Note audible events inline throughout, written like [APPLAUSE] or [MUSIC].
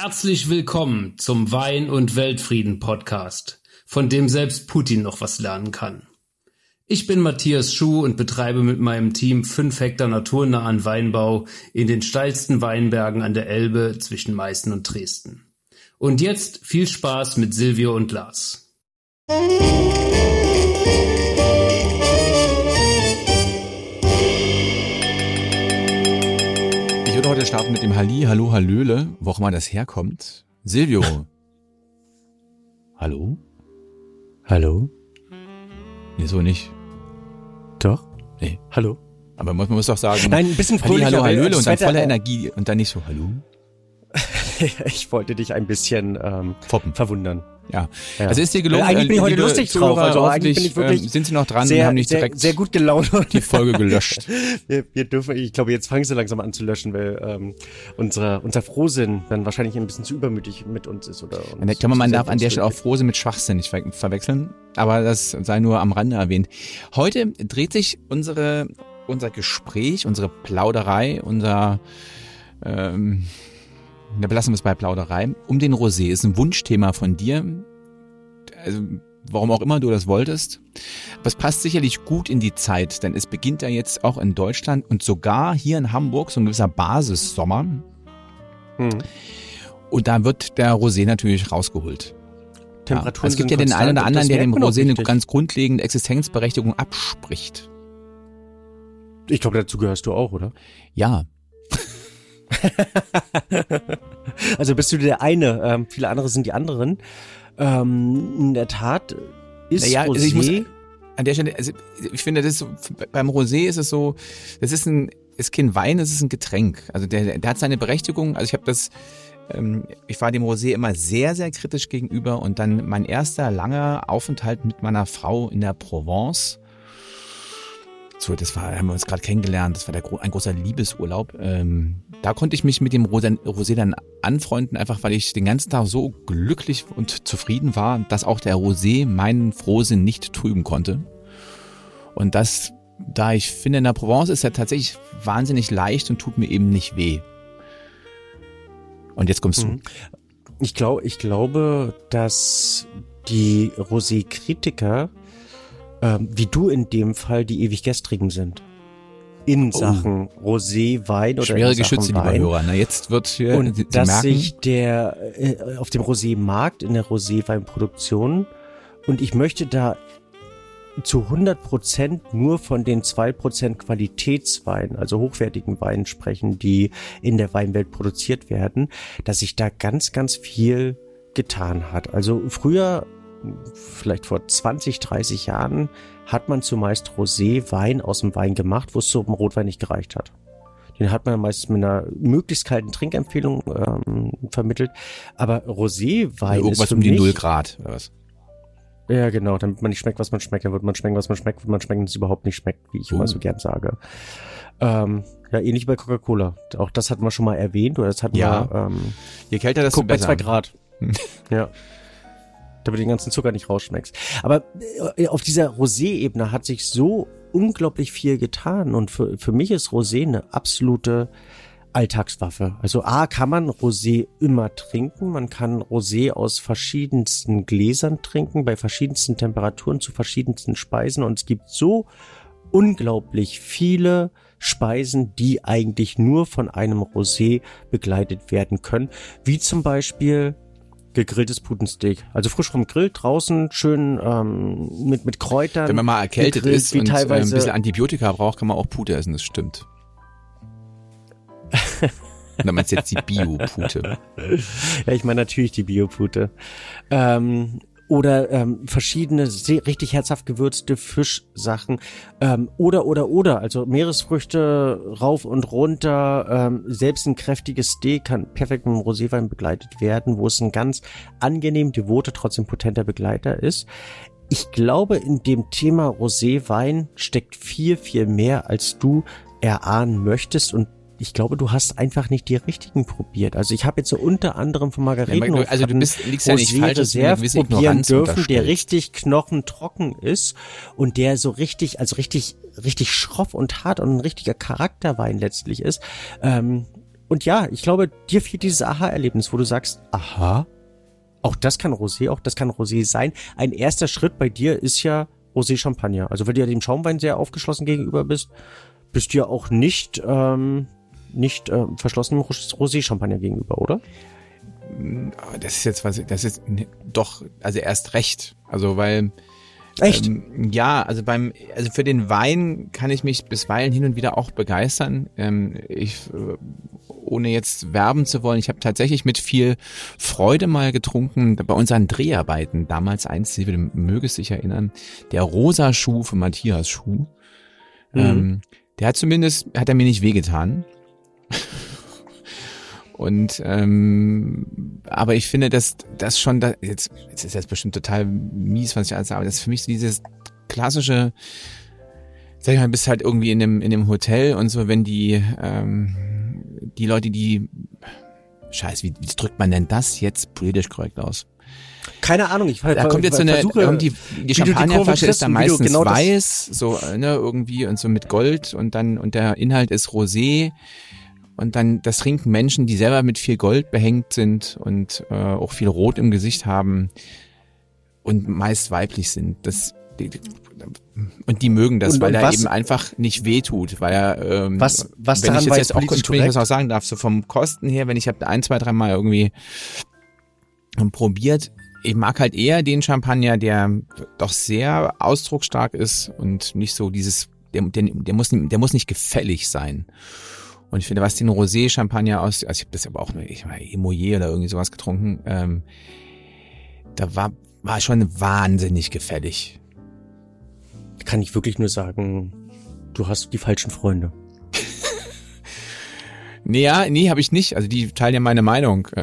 Herzlich willkommen zum Wein und Weltfrieden Podcast, von dem selbst Putin noch was lernen kann. Ich bin Matthias Schuh und betreibe mit meinem Team fünf Hektar naturnahen Weinbau in den steilsten Weinbergen an der Elbe zwischen Meißen und Dresden. Und jetzt viel Spaß mit Silvio und Lars. Würde heute starten mit dem Halli, Hallo, Hallöle, wo auch immer das herkommt. Silvio. [LAUGHS] Hallo? Hallo? Nee, so nicht. Doch? Nee. Hallo? Aber man muss doch sagen. Nein, ein bisschen fröhlicher. Halli, Hallo, Hallöle und dann Wetter- voller Energie und dann nicht so Hallo. [LAUGHS] ich wollte dich ein bisschen ähm, Foppen. verwundern. Ja. Ja. Also ist dir gelungen. Weil eigentlich bin ich äh, heute lustig Zuhörer, drauf, also eigentlich bin ich wirklich ähm, sind Sie noch dran sehr, und haben nicht sehr, direkt sehr gut gelaunt. die Folge gelöscht. [LAUGHS] wir, wir dürfen, ich glaube, jetzt fangen sie langsam an zu löschen, weil ähm, unsere, unser Frohsinn dann wahrscheinlich ein bisschen zu übermütig mit uns ist. Oder uns Ich glaube, man darf an der Stelle auch Frose mit Schwachsinn nicht ver verwechseln, aber das sei nur am Rande erwähnt. Heute dreht sich unsere, unser Gespräch, unsere Plauderei, unser, ähm, da belassen wir es bei Plauderei, um den Rosé. Ist ein Wunschthema von dir. Also, warum auch immer du das wolltest. Es passt sicherlich gut in die Zeit, denn es beginnt ja jetzt auch in Deutschland und sogar hier in Hamburg so ein gewisser Basissommer. Hm. Und da wird der Rosé natürlich rausgeholt. Temperaturen ja, es gibt ja den einen oder anderen, der dem Rosé eine ganz grundlegende Existenzberechtigung abspricht. Ich glaube, dazu gehörst du auch, oder? Ja, [LAUGHS] Also bist du der eine, ähm, viele andere sind die anderen. Ähm, in der Tat ist Naja, Rosé... also ich muss- an der Stelle, also ich finde, das ist so, beim Rosé ist es so, das ist ein, ist kein Wein, es ist ein Getränk. Also der, der hat seine Berechtigung. Also ich habe das, ähm, ich war dem Rosé immer sehr, sehr kritisch gegenüber und dann mein erster langer Aufenthalt mit meiner Frau in der Provence. So, das war, haben wir uns gerade kennengelernt, das war der, ein großer Liebesurlaub. Ähm, da konnte ich mich mit dem Rosé, Rosé dann anfreunden, einfach weil ich den ganzen Tag so glücklich und zufrieden war, dass auch der Rosé meinen Frohsinn nicht trüben konnte. Und das, da ich finde, in der Provence ist er tatsächlich wahnsinnig leicht und tut mir eben nicht weh. Und jetzt kommst Mhm. Ich, glaub, ich glaube, dass die Rosé-Kritiker, ähm, wie du in dem Fall, die ewig gestrigen sind. In Oh. Sachen Rosé, Wein oder Schwere Geschütze, lieber Wein. Hörer. Na, jetzt wird hier, Und Sie, Sie dass merken, sich der äh, auf dem Rosé-Markt, in der Rosé-Weinproduktion, und ich möchte da zu 100 Prozent nur von den zwei Prozent Qualitätswein, also hochwertigen Weinen sprechen, die in der Weinwelt produziert werden, dass sich da ganz, ganz viel getan hat. Also früher, vielleicht vor 20, 30 Jahren, hat man zumeist Rosé-Wein aus dem Wein gemacht, wo es zum Rotwein nicht gereicht hat. Den hat man meistens mit einer möglichst kalten Trinkempfehlung ähm, vermittelt. Aber Rosé-Wein ist irgendwas für um die mich, Null Grad. Oder was? Ja, genau, damit man nicht schmeckt, was man schmeckt. Dann wird man schmecken, was man schmeckt, wird man schmecken, es überhaupt nicht schmeckt, wie ich Oh. immer so gern sage. Ähm, ja, ähnlich bei Coca-Cola. Auch das hatten wir schon mal erwähnt, oder das hatten Ja. wir, ähm, Je kälter, desto guck bei besser. zwei Grad. [LAUGHS] Ja. Damit du den ganzen Zucker nicht rausschmeckst. Aber äh, auf dieser Rosé-Ebene hat sich so unglaublich viel getan und für, für mich ist Rosé eine absolute Alltagswaffe. Also A, kann man Rosé immer trinken. Man kann Rosé aus verschiedensten Gläsern trinken, bei verschiedensten Temperaturen zu verschiedensten Speisen. Und es gibt so unglaublich viele Speisen, die eigentlich nur von einem Rosé begleitet werden können. Wie zum Beispiel gegrilltes Putensteak. Also frisch vom Grill draußen, schön ähm, mit, mit Kräutern. Wenn man mal erkältet gegrillt, ist wie und äh, ein bisschen Antibiotika braucht, kann man auch Pute essen, das stimmt. Dann meinst du jetzt die Bio-Pute. Ja, ich meine natürlich die Biopute. Ähm, oder ähm, verschiedene sehr, richtig herzhaft gewürzte Fischsachen. Ähm, oder, oder, oder. Also Meeresfrüchte rauf und runter. Ähm, selbst ein kräftiges Steak kann perfekt mit einem Roséwein begleitet werden, wo es ein ganz angenehm devoter, trotzdem potenter Begleiter ist. Ich glaube, in dem Thema Roséwein steckt viel, viel mehr, als du erahnen möchtest und ich glaube, du hast einfach nicht die richtigen probiert. Also ich habe jetzt so unter anderem von Margareten also du bist, liegst ja nicht falsch, Reserve probieren dürfen, der richtig knochentrocken ist und der so richtig, also richtig, richtig schroff und hart und ein richtiger Charakterwein letztlich ist. Ähm, und ja, ich glaube, dir fehlt dieses Aha-Erlebnis, wo du sagst, aha, auch das kann Rosé, auch das kann Rosé sein. Ein erster Schritt bei dir ist ja Rosé Champagner. Also weil du ja dem Schaumwein sehr aufgeschlossen gegenüber bist, bist du ja auch nicht, ähm, nicht äh, verschlossen Rosé Champagner gegenüber, oder? Das ist jetzt was, das ist doch, also erst recht. Also weil Echt? Ähm, ja, also beim, also für den Wein kann ich mich bisweilen hin und wieder auch begeistern. Ähm, ich, äh, ohne jetzt werben zu wollen, ich habe tatsächlich mit viel Freude mal getrunken bei unseren Dreharbeiten. Damals eins, Sie möge sich erinnern, der rosa Schuh von Matthias Schuh. Mhm. Ähm, der hat zumindest, hat er mir nicht wehgetan. [LAUGHS] Und ähm, aber ich finde, dass das schon da, jetzt, jetzt ist das bestimmt total mies, was ich alles sage, aber das ist für mich so dieses klassische, sag ich mal, bist halt irgendwie in dem in dem Hotel und so, wenn die ähm, die Leute, die Scheiß, wie, wie drückt man denn das jetzt politisch korrekt aus? Keine Ahnung, ich Da kommt jetzt so eine, versuche, die, die Champagnerflasche ist da meistens genau weiß, so, ne, irgendwie und so mit Gold und dann, und der Inhalt ist Rosé und dann das trinken Menschen, die selber mit viel Gold behängt sind und äh, auch viel Rot im Gesicht haben und meist weiblich sind. Das und die mögen das, und, weil und er eben einfach nicht wehtut, weil er ähm, was was wenn ich jetzt, jetzt auch das auch sagen darf, so vom Kosten her, wenn ich habe ein zwei drei Mal irgendwie probiert, ich mag halt eher den Champagner, der doch sehr ausdrucksstark ist und nicht so dieses der, der, der muss der muss nicht gefällig sein. Und ich finde, was den Rosé-Champagner aus, also ich habe das aber auch nur, ich meine, Emoyer oder irgendwie sowas getrunken, ähm, da war, war schon wahnsinnig gefällig. Kann ich wirklich nur sagen, du hast die falschen Freunde. [LAUGHS] nee, ja, nee, habe ich nicht. Also die teilen ja meine Meinung. [LAUGHS]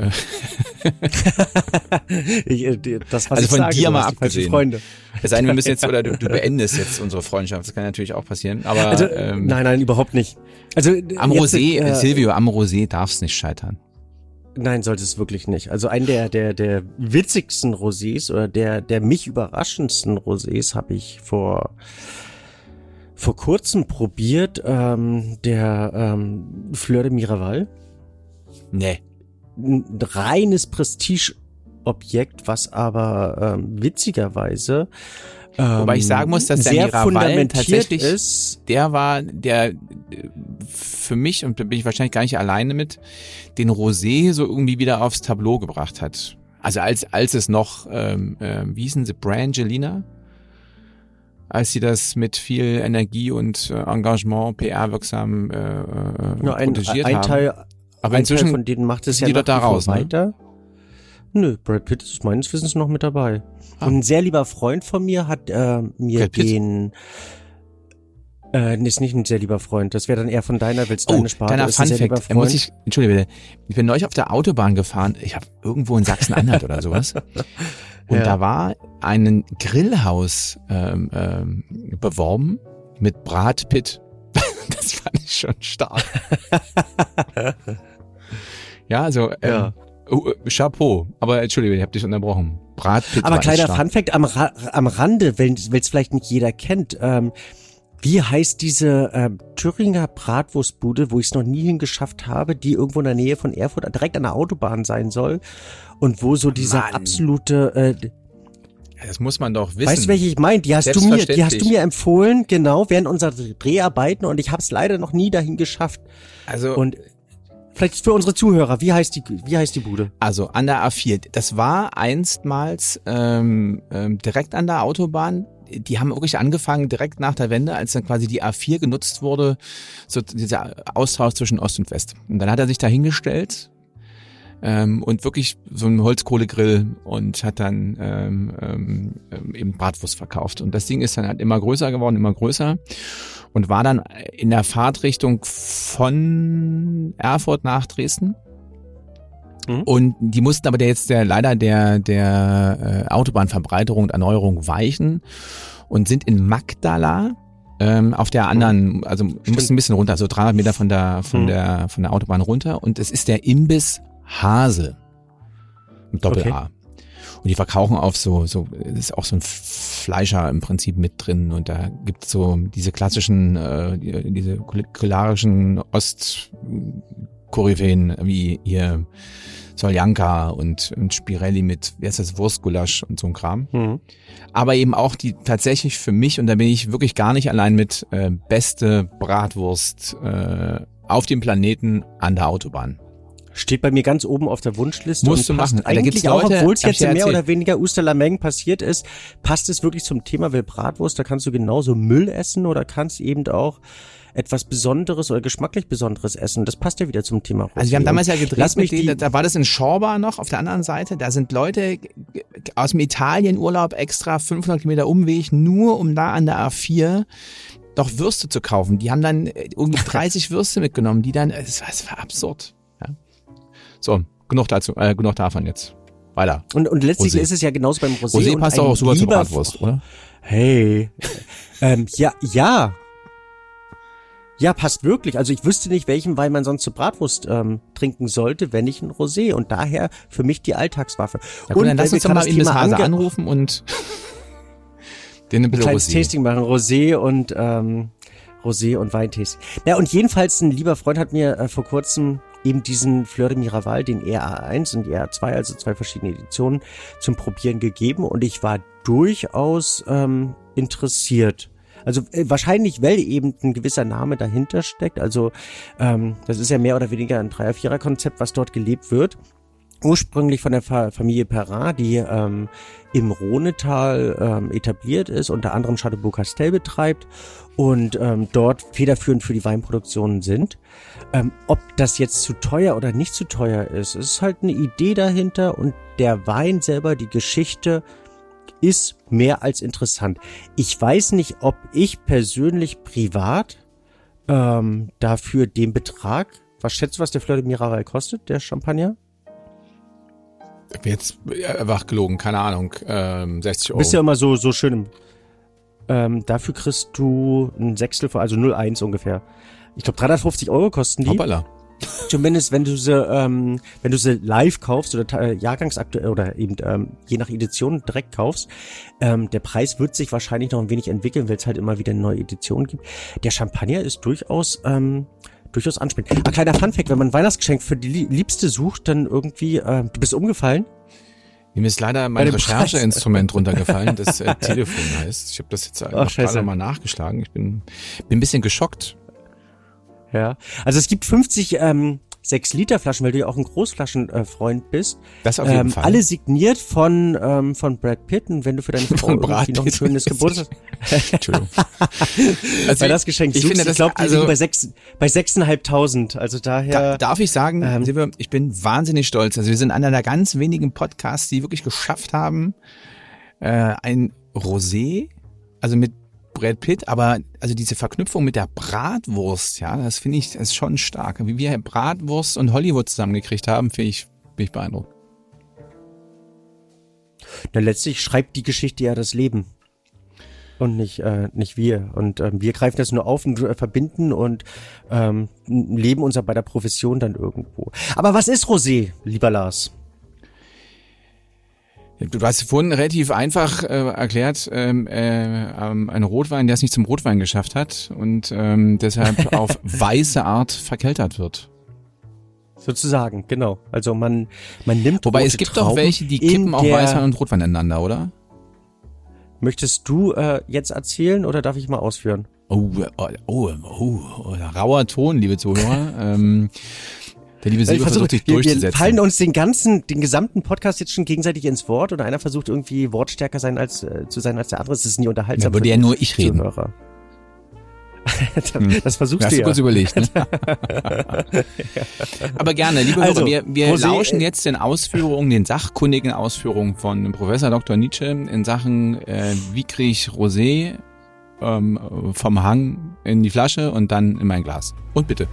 [LAUGHS] ich, äh, das, was also von sage, dir mal abgesehen. Freunde. Es sei denn, wir müssen jetzt, [LAUGHS] oder du, du beendest jetzt unsere Freundschaft. Das kann natürlich auch passieren. Aber also, ähm, nein, nein, überhaupt nicht. Also am Rosé, äh, Silvio, am Rosé darf es nicht scheitern. Nein, sollte es wirklich nicht. Also ein der der der witzigsten Rosés oder der der mich überraschendsten Rosés habe ich vor vor kurzem probiert. Ähm, der ähm, Fleur de Miraval. Nee ein reines Prestigeobjekt, was aber ähm, witzigerweise ähm, Wobei ich sagen muss, dass der sehr Miraval tatsächlich ist. Der war der für mich und da bin ich wahrscheinlich gar nicht alleine mit den Rosé so irgendwie wieder aufs Tableau gebracht hat. Also als als es noch ähm, äh, wie hießen sie Brangelina, als sie das mit viel Energie und äh, Engagement PR wirksam äh, äh, ja, ein, ein haben. Teil aber inzwischen von denen macht es ja die da raus, ne? weiter. Ne? Nö, Brad Pitt ist meines Wissens noch mit dabei. Ah. Und ein sehr lieber Freund von mir hat äh, mir den äh, ist nicht ein sehr lieber Freund. Das wäre dann eher von deiner, willst oh, deine Sparte. Deiner Fun Fact. Muss ich, Entschuldige bitte. Ich bin neulich auf der Autobahn gefahren. Ich habe irgendwo in Sachsen-Anhalt oder sowas. [LAUGHS] Und ja. da war ein Grillhaus ähm, ähm, beworben mit Brad Pitt. [LAUGHS] das fand ich schon stark. [LAUGHS] Ja, also ähm, ja. Oh, äh, Chapeau. Aber entschuldige, ich habe dich unterbrochen. Bratpizza. Aber kleiner Funfact am, Ra am Rande, wenn es vielleicht nicht jeder kennt. Ähm, wie heißt diese ähm, Thüringer Bratwurstbude, wo ich es noch nie hingeschafft habe, die irgendwo in der Nähe von Erfurt direkt an der Autobahn sein soll und wo so dieser Mann. absolute äh, das muss man doch wissen. Weißt du, welche ich meine? Die hast du mir, die hast du mir empfohlen, genau, während unserer Dreharbeiten und ich habe es leider noch nie dahin geschafft. Also und Vielleicht für unsere Zuhörer, wie heißt die, wie heißt die Bude? Also an der A4. Das war einstmals ähm, ähm, direkt an der Autobahn. Die haben wirklich angefangen direkt nach der Wende, als dann quasi die A4 genutzt wurde, so dieser Austausch zwischen Ost und West. Und dann hat er sich da hingestellt ähm, und wirklich so einen Holzkohlegrill und hat dann ähm, ähm, eben Bratwurst verkauft. Und das Ding ist dann halt immer größer geworden, immer größer und war dann in der Fahrtrichtung von Erfurt nach Dresden. Mhm. Und die mussten aber der jetzt der leider der der äh, Autobahnverbreiterung und Erneuerung weichen und sind in Magdala ähm, auf der anderen, also mussten ein bisschen runter, so 300 Meter von der von mhm. der von der Autobahn runter. Und es ist der Imbiss Hase mit Doppel A. Okay. Und die verkaufen auf so, so, das ist auch so ein Fleischer im Prinzip mit drin und da gibt's so diese klassischen, äh, diese kulinarischen Ost Koryphäen wie ihr Soljanka und, und Spirelli mit, wie heißt das, Wurstgulasch und so ein Kram. Mhm. Aber eben auch die tatsächlich für mich, und da bin ich wirklich gar nicht allein mit, äh, beste Bratwurst äh, auf dem Planeten an der Autobahn. Steht bei mir ganz oben auf der Wunschliste. Musst und du machen. Da Eigentlich gibt's auch, Leute, obwohl es jetzt mehr erzählt. oder weniger Osterlameng passiert ist, passt es wirklich zum Thema Will Bratwurst. Da kannst du genauso Müll essen oder kannst eben auch etwas Besonderes oder geschmacklich Besonderes essen. Das passt ja wieder zum Thema Also wir haben damals ja gedreht lass mich mit denen, da war das in Schorba noch auf der anderen Seite. Da sind Leute aus dem Italienurlaub extra 500 Kilometer Umweg, nur um da an der A4 doch Würste zu kaufen. Die haben dann äh, irgendwie [LAUGHS] 30 Würste mitgenommen, die dann, es war, es war absurd. So, genug dazu, äh, genug davon jetzt. Weiter. und, und letztlich Rosé. ist es ja genauso beim Rosé. Rosé passt auch super zur Bratwurst, oder? Hey. [LAUGHS] ähm, ja, ja. Ja, passt wirklich. Also ich wüsste nicht, welchen Wein man sonst zur Bratwurst ähm, trinken sollte, wenn nicht ein Rosé. Und daher für mich die Alltagswaffe. Ja, gut, und dann lass uns doch mal in das Hase anrufen und [LAUGHS] den ein ein bisschen kleines Rosé. Tasting machen, Rosé und ähm, Rosé und Weintasting. Ja, und jedenfalls ein lieber Freund hat mir äh, vor kurzem eben diesen Fleur de Miraval, den ER1 und ER2, also zwei verschiedene Editionen, zum Probieren gegeben und ich war durchaus ähm, interessiert. Also äh, wahrscheinlich, weil eben ein gewisser Name dahinter steckt. Also ähm, das ist ja mehr oder weniger ein Dreier-Vierer-Konzept, was dort gelebt wird ursprünglich von der Fa Familie Perrin, die ähm, im Rhonetal ähm, etabliert ist, unter anderem Chateau Castel betreibt und ähm, dort federführend für die Weinproduktionen sind. Ähm, ob das jetzt zu teuer oder nicht zu teuer ist, ist halt eine Idee dahinter und der Wein selber, die Geschichte ist mehr als interessant. Ich weiß nicht, ob ich persönlich privat ähm, dafür den Betrag, was schätzt was der Fleur de Miraval kostet, der Champagner? Jetzt äh, wach gelogen, keine Ahnung, ähm, 60 Du Euro. bist ja immer so, so schön im, ähm, dafür kriegst du ein Sechstel, von- also 0,1 ungefähr. Ich glaube 350 Euro kosten die. Hoppala. Zumindest wenn du sie, ähm, wenn du sie live kaufst oder äh, jahrgangsaktuell oder eben ähm, je nach Edition direkt kaufst. Ähm, der Preis wird sich wahrscheinlich noch ein wenig entwickeln, weil es halt immer wieder neue Editionen gibt. Der Champagner ist durchaus ähm, durchaus ansprechend. Ein kleiner Funfact, wenn man ein Weihnachtsgeschenk für die Lie- Liebste sucht, dann irgendwie, äh, du bist umgefallen. Mir ist leider mein. Rechercheinstrument [LAUGHS] runtergefallen, das äh, Telefon heißt. Ich habe das jetzt einfach gerade mal nachgeschlagen. Ich bin, bin ein bisschen geschockt. Ja. Also es gibt 50 ähm, 6 Liter Flaschen, weil du ja auch ein Großflaschenfreund Freund bist. Das auf jeden ähm, Fall. Alle signiert von ähm, von Brad Pitt und wenn du für deine [LAUGHS] Frau Von irgendwie noch ein schönes Geburtstag [LAUGHS] Entschuldigung. [LAUGHS] Also Weil das Geschenk ich suchst, finde das, ich glaube, die also, liegen bei sechs, bei sechseinhalbtausend. Also da, daher. darf ich sagen, ähm, Silvia, ich bin wahnsinnig stolz. Also wir sind einer der ganz wenigen Podcasts, die wirklich geschafft haben, äh, ein Rosé, also mit Brad Pitt, aber also diese Verknüpfung mit der Bratwurst, ja, das finde ich, ist schon stark. Wie wir Bratwurst und Hollywood zusammengekriegt haben, finde ich, bin ich beeindruckt. Na, letztlich schreibt die Geschichte ja das Leben. Und nicht, äh, nicht wir. Und ähm, wir greifen das nur auf und äh, verbinden und ähm, leben unser bei der Profession dann irgendwo. Aber was ist Rosé, lieber Lars? Du hast vorhin relativ einfach äh, erklärt, ähm, äh, ähm, ein Rotwein, der es nicht zum Rotwein geschafft hat und ähm, deshalb [LAUGHS] auf weiße Art verkeltert wird. Sozusagen, genau. Also man, man nimmt Wobei es gibt Trauben doch welche, die kippen auch Weißwein und Rotwein ineinander, oder? Möchtest du äh, jetzt erzählen oder darf ich mal ausführen? Oh, oh, oh, oh, oh rauer Ton, liebe Zuhörer. [LAUGHS] ähm, der liebe Silber versucht sich wir, wir durchzusetzen. fallen uns den ganzen, den gesamten Podcast jetzt schon gegenseitig ins Wort oder einer versucht irgendwie wortstärker sein als äh, zu sein als der andere. Es ist nie unterhaltsam. Da würde ja nur ich reden. Zuhörer. [LAUGHS] das versuchst Hast du du ja. kurz überlegt, ne? [LAUGHS] Aber gerne, liebe Also, Hörer, wir, wir lauschen äh, jetzt den Ausführungen, den sachkundigen Ausführungen von Professor Dr. Nietzsche in Sachen, äh, wie kriege ich Rosé ähm, vom Hang in die Flasche und dann in mein Glas. Und bitte.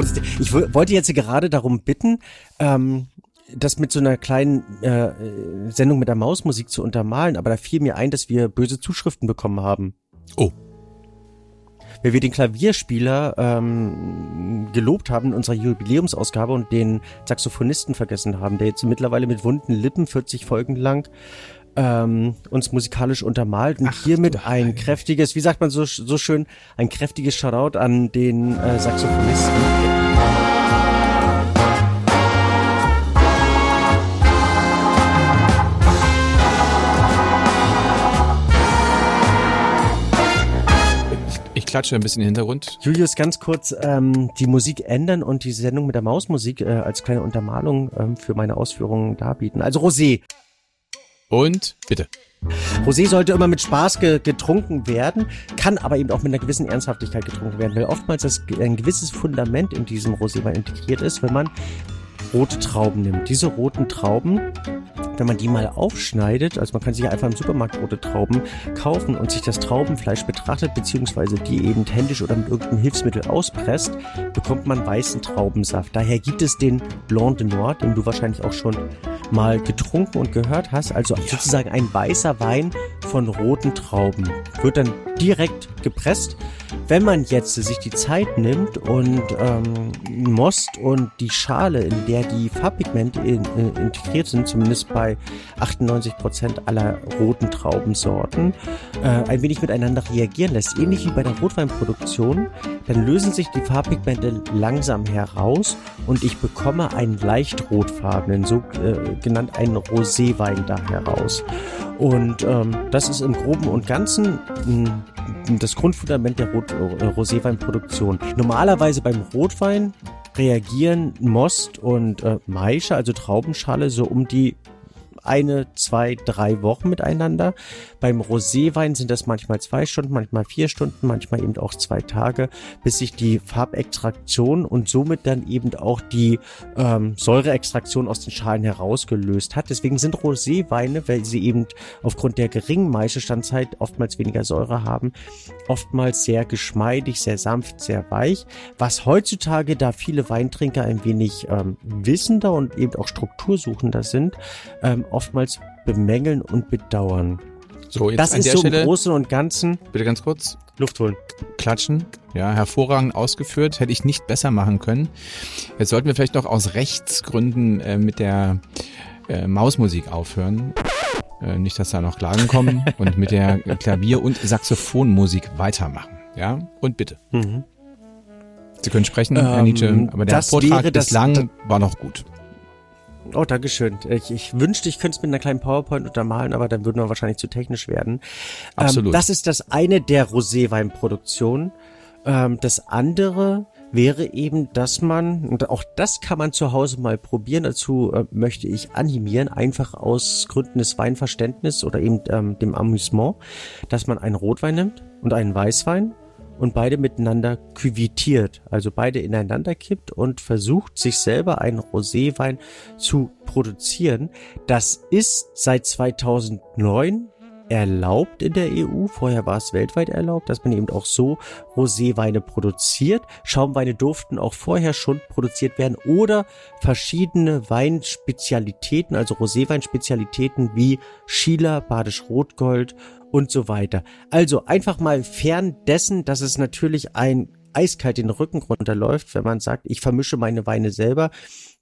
Grundsätzlich- Ich wo- wollte jetzt gerade darum bitten, ähm, das mit so einer kleinen äh, äh, Sendung mit der Mausmusik zu untermalen, aber da fiel mir ein, dass wir böse Zuschriften bekommen haben. Oh. Weil wir den Klavierspieler ähm, gelobt haben in unserer Jubiläumsausgabe und den Saxophonisten vergessen haben, der jetzt mittlerweile mit wunden Lippen 40 Folgen lang ähm, uns musikalisch untermalt und Ach, hiermit ein Heilige. kräftiges, wie sagt man so, so schön, ein kräftiges Shoutout an den äh, Saxophonisten. Ich klatsche ein bisschen im Hintergrund. Julius, ganz kurz ähm, die Musik ändern und die Sendung mit der Mausmusik äh, als kleine Untermalung ähm, für meine Ausführungen darbieten. Also Rosé. Und bitte. Rosé sollte immer mit Spaß ge getrunken werden, kann aber eben auch mit einer gewissen Ernsthaftigkeit getrunken werden, weil oftmals das, ein gewisses Fundament in diesem Roséwein integriert ist, wenn man rote Trauben nimmt. Diese roten Trauben, wenn man die mal aufschneidet, also man kann sich einfach im Supermarkt rote Trauben kaufen und sich das Traubenfleisch betrachtet, beziehungsweise die eben händisch oder mit irgendeinem Hilfsmittel auspresst, bekommt man weißen Traubensaft. Daher gibt es den Blanc de Noir, den du wahrscheinlich auch schon mal getrunken und gehört hast, also sozusagen ein weißer Wein von roten Trauben. Wird dann direkt gepresst. Wenn man jetzt sich die Zeit nimmt und ähm, Most und die Schale, in der die Farbpigmente in, in, integriert sind, zumindest bei 98 Prozent aller roten Traubensorten, äh, ein wenig miteinander reagieren lässt, ähnlich wie bei der Rotweinproduktion, dann lösen sich die Farbpigmente langsam heraus und ich bekomme einen leicht rotfarbenen, so äh, genannt einen Roséwein da heraus. Und ähm, das ist im Groben und Ganzen mh, das Grundfundament der Rot äh, Roséweinproduktion. Normalerweise beim Rotwein reagieren Most und äh, Maische, also Traubenschale, so um die eine, zwei, drei Wochen miteinander. Beim Roséwein sind das manchmal zwei Stunden, manchmal vier Stunden, manchmal eben auch zwei Tage, bis sich die Farbextraktion und somit dann eben auch die ähm, Säureextraktion aus den Schalen herausgelöst hat. Deswegen sind Roséweine, weil sie eben aufgrund der geringen Maischestandzeit oftmals weniger Säure haben, oftmals sehr geschmeidig, sehr sanft, sehr weich. Was heutzutage, da viele Weintrinker ein wenig ähm, wissender und eben auch struktursuchender sind, ähm, oftmals bemängeln und bedauern. So, jetzt Das an ist der so im Stelle, Großen und Ganzen bitte ganz kurz, Luft holen. klatschen. Ja, hervorragend ausgeführt. Hätte ich nicht besser machen können. Jetzt sollten wir vielleicht noch aus Rechtsgründen äh, mit der äh, Mausmusik aufhören. Äh, nicht, dass da noch Klagen kommen. [LAUGHS] und mit der Klavier- und Saxophonmusik weitermachen. Ja, und bitte. Mhm. Sie können sprechen, Herr Ähm, Nietzsche, aber der Vortrag bislang war noch gut. Oh, Dankeschön. Ich, ich wünschte, ich könnte es mit einer kleinen PowerPoint untermalen, aber dann würden wir wahrscheinlich zu technisch werden. Absolut. Ähm, das ist das eine der Roséweinproduktion. Ähm, das andere wäre eben, dass man, und auch das kann man zu Hause mal probieren, dazu äh, möchte ich animieren, einfach aus Gründen des Weinverständnisses oder eben ähm, dem Amüsement, dass man einen Rotwein nimmt und einen Weißwein und beide miteinander küvitiert, also beide ineinander kippt und versucht, sich selber einen Roséwein zu produzieren. Das ist seit 2009 erlaubt in der EU. Vorher war es weltweit erlaubt, dass man eben auch so Roséweine produziert. Schaumweine durften auch vorher schon produziert werden oder verschiedene Weinspezialitäten, also Roséweinspezialitäten wie Schieler, Badisch Rotgold und so weiter. Also einfach mal fern dessen, dass es natürlich ein eiskalt den Rücken runterläuft, wenn man sagt, ich vermische meine Weine selber,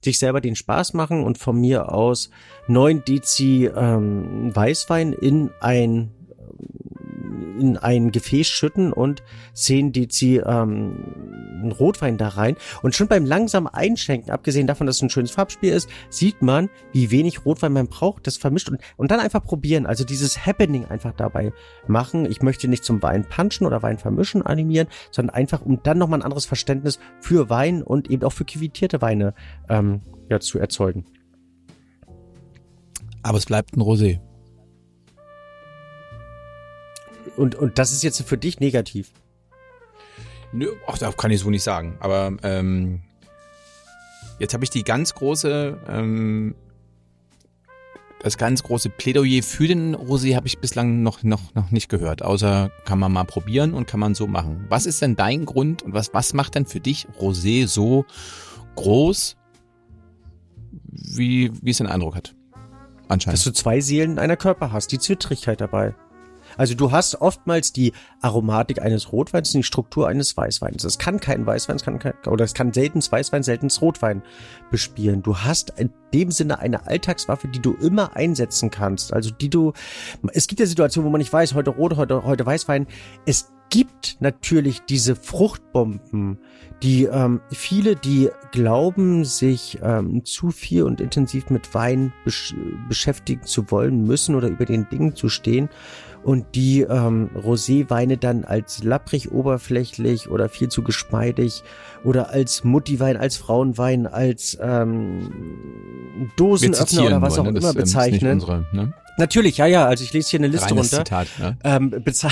sich selber den Spaß machen und von mir aus 9 Dezi ähm, Weißwein in ein in ein Gefäß schütten und 10 Dezi ähm, Rotwein da rein. Und schon beim langsamen Einschenken, abgesehen davon, dass es ein schönes Farbspiel ist, sieht man, wie wenig Rotwein man braucht, das vermischt und, und dann einfach probieren. Also dieses Happening einfach dabei machen. Ich möchte nicht zum Wein punchen oder Wein vermischen animieren, sondern einfach, um dann nochmal ein anderes Verständnis für Wein und eben auch für quivitierte Weine ähm, ja, zu erzeugen. Aber es bleibt ein Rosé. Und, und das ist jetzt für dich negativ. Nö, ach, da kann ich so nicht sagen. Aber ähm, jetzt habe ich die ganz große, ähm, das ganz große Plädoyer für den Rosé habe ich bislang noch, noch, noch nicht gehört. Außer kann man mal probieren und kann man so machen. Was ist denn dein Grund und was, was macht denn für dich Rosé so groß, wie, wie es den Eindruck hat? Anscheinend. Dass du zwei Seelen in einer Körper hast, die Zwittrigkeit dabei. Also du hast oftmals die Aromatik eines Rotweins und die Struktur eines Weißweins. Es kann kein Weißwein, es kann kein, oder es kann selten Weißwein, selten Rotwein bespielen. Du hast in dem Sinne eine Alltagswaffe, die du immer einsetzen kannst. Also die du, es gibt ja Situationen, wo man nicht weiß, heute Rot, heute, heute Weißwein. Es gibt natürlich diese Fruchtbomben, die ähm, viele, die glauben, sich ähm, zu viel und intensiv mit Wein besch beschäftigen zu wollen, müssen oder über den Dingen zu stehen und die ähm, Roséweine dann als lapprig oberflächlich oder viel zu geschmeidig oder als Muttiwein, als Frauenwein, als ähm, Dosenöffner oder was auch ne? immer das, ähm, bezeichnen. Unsere, ne? Natürlich, ja, ja. Also ich lese hier eine Liste Reines runter. Zitat, ne? ähm, beze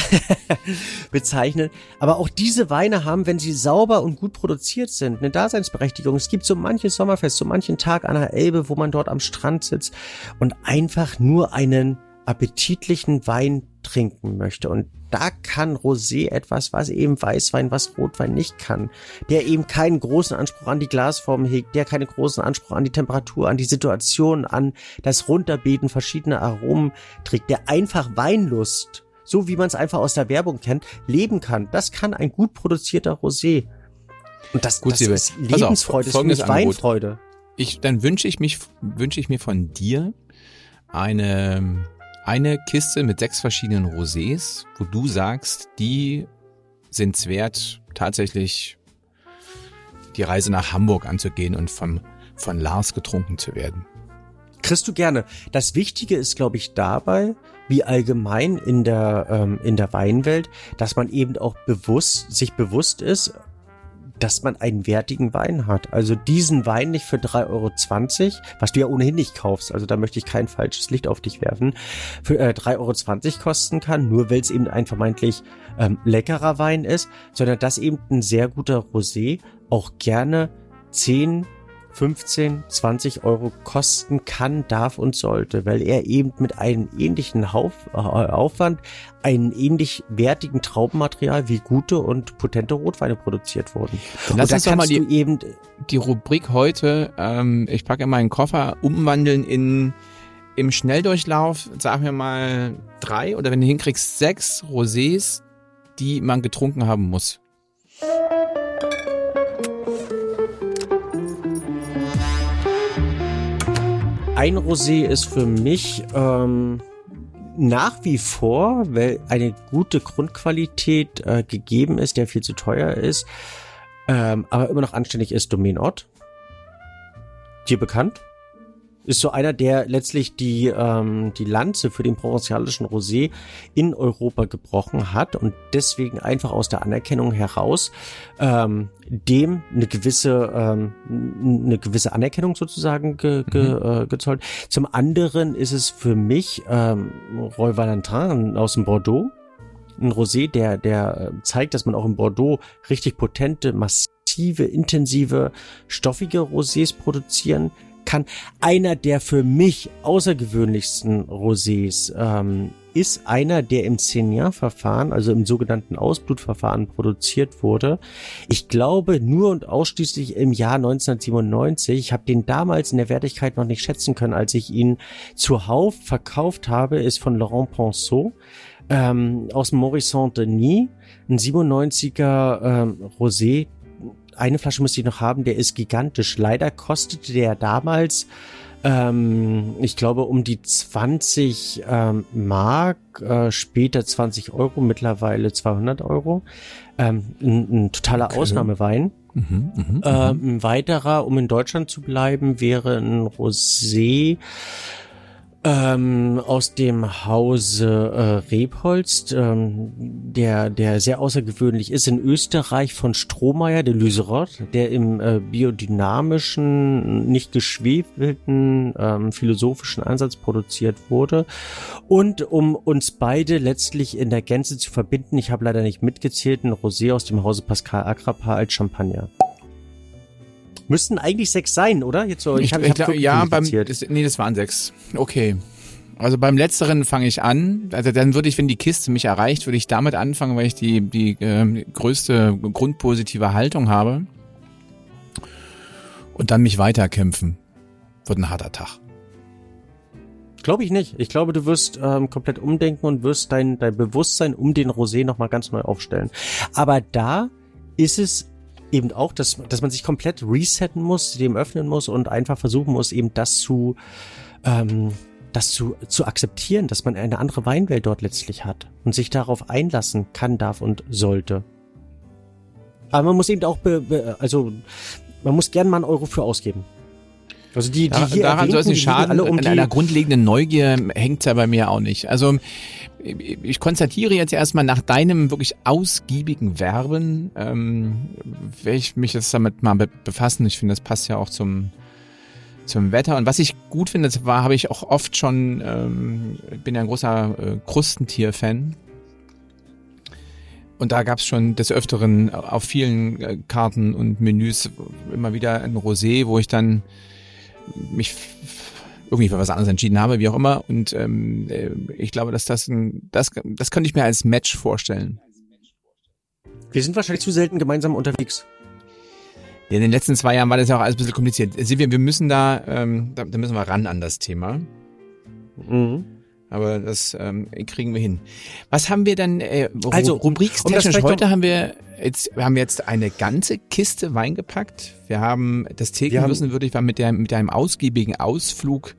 [LAUGHS] bezeichnen. Aber auch diese Weine haben, wenn sie sauber und gut produziert sind, eine Daseinsberechtigung. Es gibt so manches Sommerfest, so manchen Tag an der Elbe, wo man dort am Strand sitzt und einfach nur einen appetitlichen Wein trinken möchte. Und da kann Rosé etwas, was eben Weißwein, was Rotwein nicht kann. Der eben keinen großen Anspruch an die Glasform hegt, der keinen großen Anspruch an die Temperatur, an die Situation, an das Runterbeten verschiedener Aromen trägt, der einfach Weinlust, so wie man es einfach aus der Werbung kennt, leben kann. Das kann ein gut produzierter Rosé. Und das, gut, das ist Lebensfreude, auf, ist Weinfreude. Ich, dann wünsche ich mich, wünsche ich mir von dir eine eine Kiste mit sechs verschiedenen Rosés, wo du sagst, die sind es wert, tatsächlich die Reise nach Hamburg anzugehen und vom, von Lars getrunken zu werden. Kriegst du gerne. Das Wichtige ist, glaube ich, dabei, wie allgemein in der, ähm, in der Weinwelt, dass man eben auch bewusst, sich bewusst ist, dass man einen wertigen Wein hat. Also diesen Wein nicht für 3,20 Euro, was du ja ohnehin nicht kaufst, also da möchte ich kein falsches Licht auf dich werfen, für äh, 3,20 Euro kosten kann, nur weil es eben ein vermeintlich ähm, leckerer Wein ist, sondern dass eben ein sehr guter Rosé auch gerne 10 15, 20 Euro kosten kann, darf und sollte, weil er eben mit einem ähnlichen Auf, äh, Aufwand einen ähnlich wertigen Traubenmaterial wie gute und potente Rotweine produziert wurden. Dann lass uns doch mal die, eben die Rubrik heute, ähm, ich packe in meinen Koffer, umwandeln in im Schnelldurchlauf, sagen wir mal drei oder wenn du hinkriegst, sechs Rosés, die man getrunken haben muss. Ein Rosé ist für mich ähm, nach wie vor, weil eine gute Grundqualität äh, gegeben ist, der viel zu teuer ist, ähm, aber immer noch anständig ist, Domain Ort. Dir bekannt? Ist so einer, der letztlich die, ähm, die Lanze für den provenzialischen Rosé in Europa gebrochen hat und deswegen einfach aus der Anerkennung heraus ähm, dem eine gewisse ähm, eine gewisse Anerkennung sozusagen ge, ge, mhm. äh, gezollt. Zum anderen ist es für mich ähm, Roy Valentin aus dem Bordeaux ein Rosé, der der äh, zeigt, dass man auch in Bordeaux richtig potente, massive, intensive, stoffige Rosés produzieren kann. Einer der für mich außergewöhnlichsten Rosés ähm, ist einer, der im Senior-Verfahren, also im sogenannten Ausblutverfahren produziert wurde. Ich glaube nur und ausschließlich im Jahr 1997. Ich habe den damals in der Wertigkeit noch nicht schätzen können, als ich ihn zuhauf verkauft habe, ist von Laurent Ponceau ähm, aus dem Maurice Saint-Denis, ein 97er ähm, Rosé, eine Flasche müsste ich noch haben, der ist gigantisch. Leider kostete der damals, ähm, ich glaube, um die 20 ähm, Mark, äh, später 20 Euro, mittlerweile 200 Euro. Ähm, ein, ein totaler okay. Ausnahmewein. Mhm, mh, mh. Äh, ein weiterer, um in Deutschland zu bleiben, wäre ein Rosé ähm, aus dem Hause äh, Rebholst, ähm, der, der sehr außergewöhnlich ist in Österreich von Strohmeier de Lyserot, der im äh, biodynamischen, nicht geschwefelten, ähm, philosophischen Ansatz produziert wurde. Und um uns beide letztlich in der Gänze zu verbinden, ich habe leider nicht mitgezählt, ein Rosé aus dem Hause Pascal Agrapa als Champagner. Müssten eigentlich sechs sein, oder? Jetzt so, ich, ich, hab, ich glaub, ja, beim, das, nee, das waren sechs. Okay. Also beim letzteren fange ich an. Also dann würde ich, wenn die Kiste mich erreicht, würde ich damit anfangen, weil ich die, die äh, größte grundpositive Haltung habe. Und dann mich weiterkämpfen. Wird ein harter Tag. Glaube ich nicht. Ich glaube, du wirst ähm, komplett umdenken und wirst dein, dein Bewusstsein um den Rosé nochmal ganz neu aufstellen. Aber da ist es eben auch, dass, dass man sich komplett resetten muss, dem öffnen muss und einfach versuchen muss, eben das zu, ähm, das zu, zu akzeptieren, dass man eine andere Weinwelt dort letztlich hat und sich darauf einlassen kann, darf und sollte. Aber man muss eben auch, be, be, also man muss gern mal einen Euro für ausgeben. Also die, die hier daran soll es nicht schaden. Alle um An einer grundlegenden Neugier hängt es ja bei mir auch nicht. Also ich konstatiere jetzt erstmal nach deinem wirklich ausgiebigen Werben, ähm, werde ich mich jetzt damit mal befassen. Ich finde, das passt ja auch zum zum Wetter. Und was ich gut finde, das war, habe ich auch oft schon, ähm, bin ja ein großer äh, Krustentier-Fan. Und da gab es schon des Öfteren auf vielen äh, Karten und Menüs immer wieder ein Rosé, wo ich dann mich irgendwie für was anderes entschieden habe, wie auch immer. Und ähm, äh, ich glaube, dass das ein, das, das könnte ich mir als Match vorstellen. Wir sind wahrscheinlich zu selten gemeinsam unterwegs. Ja, in den letzten zwei Jahren war das ja auch alles ein bisschen kompliziert. Silvia, wir müssen da, ähm, da, da müssen wir ran an das Thema. Mhm. Aber das ähm, kriegen wir hin. Was haben wir denn äh, also, rubrikstechnisch um heute haben wir jetzt wir haben jetzt eine ganze Kiste Wein gepackt. Wir haben das Thekenwissen würde ich mal mit der mit einem ausgiebigen Ausflug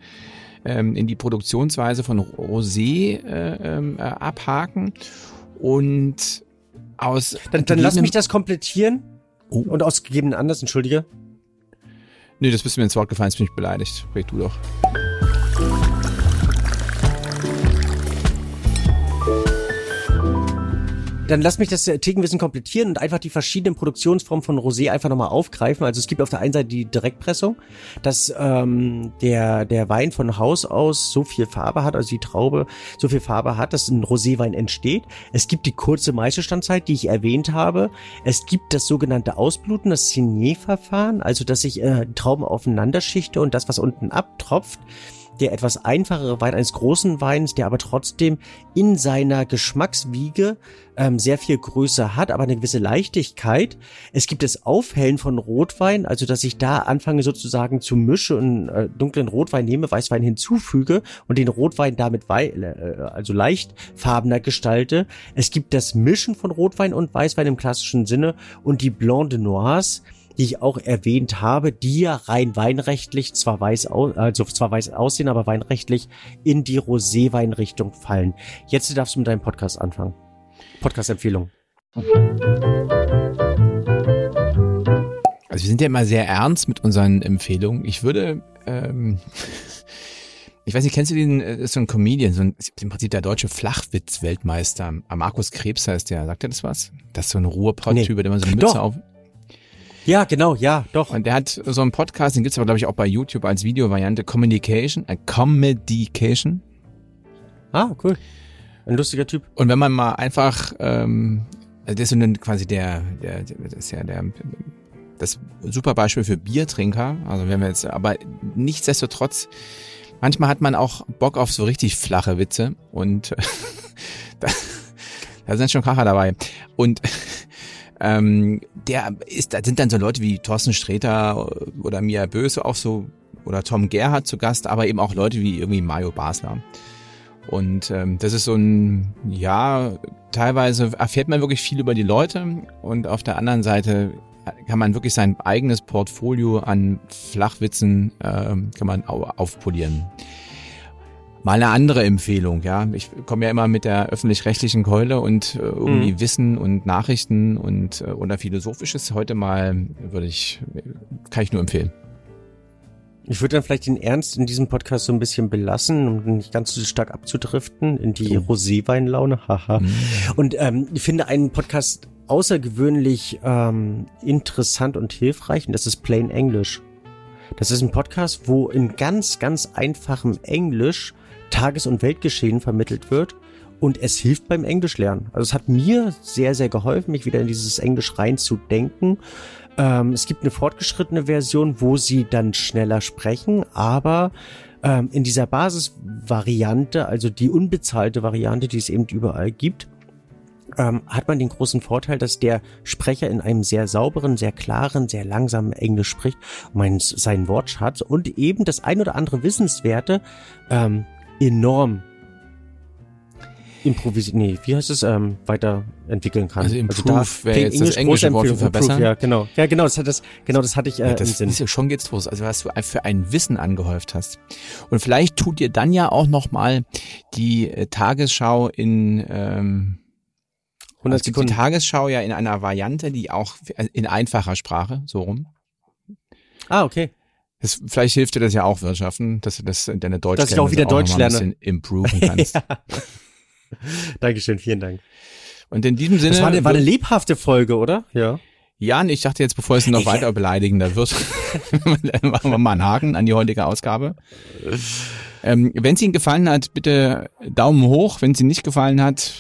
ähm, in die Produktionsweise von Rosé äh, ähm, äh, abhaken und aus dann, dann lass mich das komplettieren oh. und aus gegebenen Anlass entschuldige. Nee, das bist mir ins Wort gefallen, jetzt bin ich beleidigt. Red du doch. Dann lass mich das äh, Thekenwissen komplettieren und einfach die verschiedenen Produktionsformen von Rosé einfach nochmal aufgreifen. Also es gibt auf der einen Seite die Direktpressung, dass ähm, der, der Wein von Haus aus so viel Farbe hat, also die Traube so viel Farbe hat, dass ein Roséwein entsteht. Es gibt die kurze Meisterstandzeit, die ich erwähnt habe. Es gibt das sogenannte Ausbluten, das Signet-Verfahren, also dass ich äh, Trauben aufeinander schichte und das, was unten abtropft, der etwas einfachere Wein eines großen Weins, der aber trotzdem in seiner Geschmackswiege ähm, sehr viel Größe hat, aber eine gewisse Leichtigkeit. Es gibt das Aufhellen von Rotwein, also dass ich da anfange sozusagen zu mischen und äh, dunklen Rotwein nehme, Weißwein hinzufüge und den Rotwein damit wei äh, also leicht farbener gestalte. Es gibt das Mischen von Rotwein und Weißwein im klassischen Sinne und die Blanc de Noirs, die ich auch erwähnt habe, die ja rein weinrechtlich zwar weiß, also zwar weiß aussehen, aber weinrechtlich in die Roséweinrichtung fallen. Jetzt darfst du mit deinem Podcast anfangen. Podcast-Empfehlung. Also wir sind ja immer sehr ernst mit unseren Empfehlungen. Ich würde, ähm, [LAUGHS] ich weiß nicht, kennst du den, äh, ist so ein Comedian, so ein, im Prinzip der deutsche Flachwitz-Weltmeister. Markus Krebs heißt der, sagt er das was? Das ist so ein Ruhrpott-Typ, nee. der immer so eine Mütze Doch. auf. Ja, genau, ja, doch. Und der hat so einen Podcast, den gibt's aber, glaube ich, auch bei YouTube als Videovariante, Communication, äh, Comedication. Ah, cool. Ein lustiger Typ. Und wenn man mal einfach, ähm, also das ist so quasi der, der, das ist ja der, das super Beispiel für Biertrinker. Also wenn wir jetzt, aber nichtsdestotrotz, manchmal hat man auch Bock auf so richtig flache Witze und [LAUGHS] da, da sind schon Kracher dabei. Und ähm, der ist, da sind dann so Leute wie Thorsten Sträter oder Mia Böse auch so oder Tom Gerhardt zu Gast, aber eben auch Leute wie irgendwie Mario Basler. Und ähm, das ist so ein, ja, teilweise erfährt man wirklich viel über die Leute und auf der anderen Seite kann man wirklich sein eigenes Portfolio an Flachwitzen äh, kann man aufpolieren. Mal eine andere Empfehlung, ja. Ich komme ja immer mit der öffentlich-rechtlichen Keule und äh, irgendwie mhm. Wissen und Nachrichten und äh, oder Philosophisches. Heute mal würde ich, kann ich nur empfehlen. Ich würde dann vielleicht den Ernst in diesem Podcast so ein bisschen belassen, um nicht ganz so stark abzudriften in die oh. Roséweinlaune. [LAUGHS] Haha. Mhm. Und ähm, ich finde einen Podcast außergewöhnlich ähm, interessant und hilfreich und das ist Plain English. Das ist ein Podcast, wo in ganz, ganz einfachem Englisch Tages- und Weltgeschehen vermittelt wird und es hilft beim Englischlernen. Also es hat mir sehr, sehr geholfen, mich wieder in dieses Englisch reinzudenken. Ähm, es gibt eine fortgeschrittene Version, wo sie dann schneller sprechen, aber ähm, in dieser Basisvariante, also die unbezahlte Variante, die es eben überall gibt, ähm, hat man den großen Vorteil, dass der Sprecher in einem sehr sauberen, sehr klaren, sehr langsamen Englisch spricht, um seinen Wortschatz und eben das ein oder andere Wissenswerte ähm, enorm improvisieren, nee, wie heißt es, ähm, weiterentwickeln kann. Also improve wäre jetzt das Englisch, englische Wort für verbessern. Ja, genau. Ja, genau, das hat das, genau, das hatte ich äh, Ja, das im Sinn. ist ja schon geht's los. Also was du für ein Wissen angehäuft hast. Und vielleicht tut dir dann ja auch noch mal die äh, Tagesschau in ähm, 100 es gibt die Sekunden. Tagesschau ja in einer Variante, die auch äh, in einfacher Sprache so rum. Ah, okay. Das, vielleicht hilft dir das ja auch Wirtschaften, dass du das in deine Deutsch Dass ich auch wieder Deutsch noch mal ein bisschen improven kannst. [LAUGHS] ja. Dankeschön, vielen Dank. Und in diesem Sinne Das war eine, war eine lebhafte Folge, oder? Ja. Jan, ich dachte jetzt, bevor es noch weiter beleidigender wird, [LAUGHS] machen wir mal einen Haken an die heutige Ausgabe. Ähm, wenn es Ihnen gefallen hat, bitte Daumen hoch. Wenn es Ihnen nicht gefallen hat,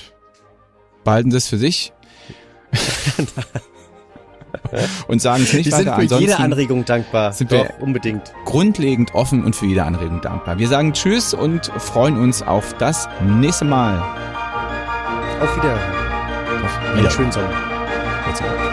behalten Sie es für sich. [LAUGHS] [LAUGHS] Und sagen es nicht Wir sind weiter. für jede Anregung dankbar. sind Doch, wir- unbedingt. grundlegend offen und für jede Anregung dankbar. Wir sagen Tschüss und freuen uns auf das nächste Mal. Auf Wiedersehen. Auf Einen Wiedersehen. schönen Sommer. Wiedersehen.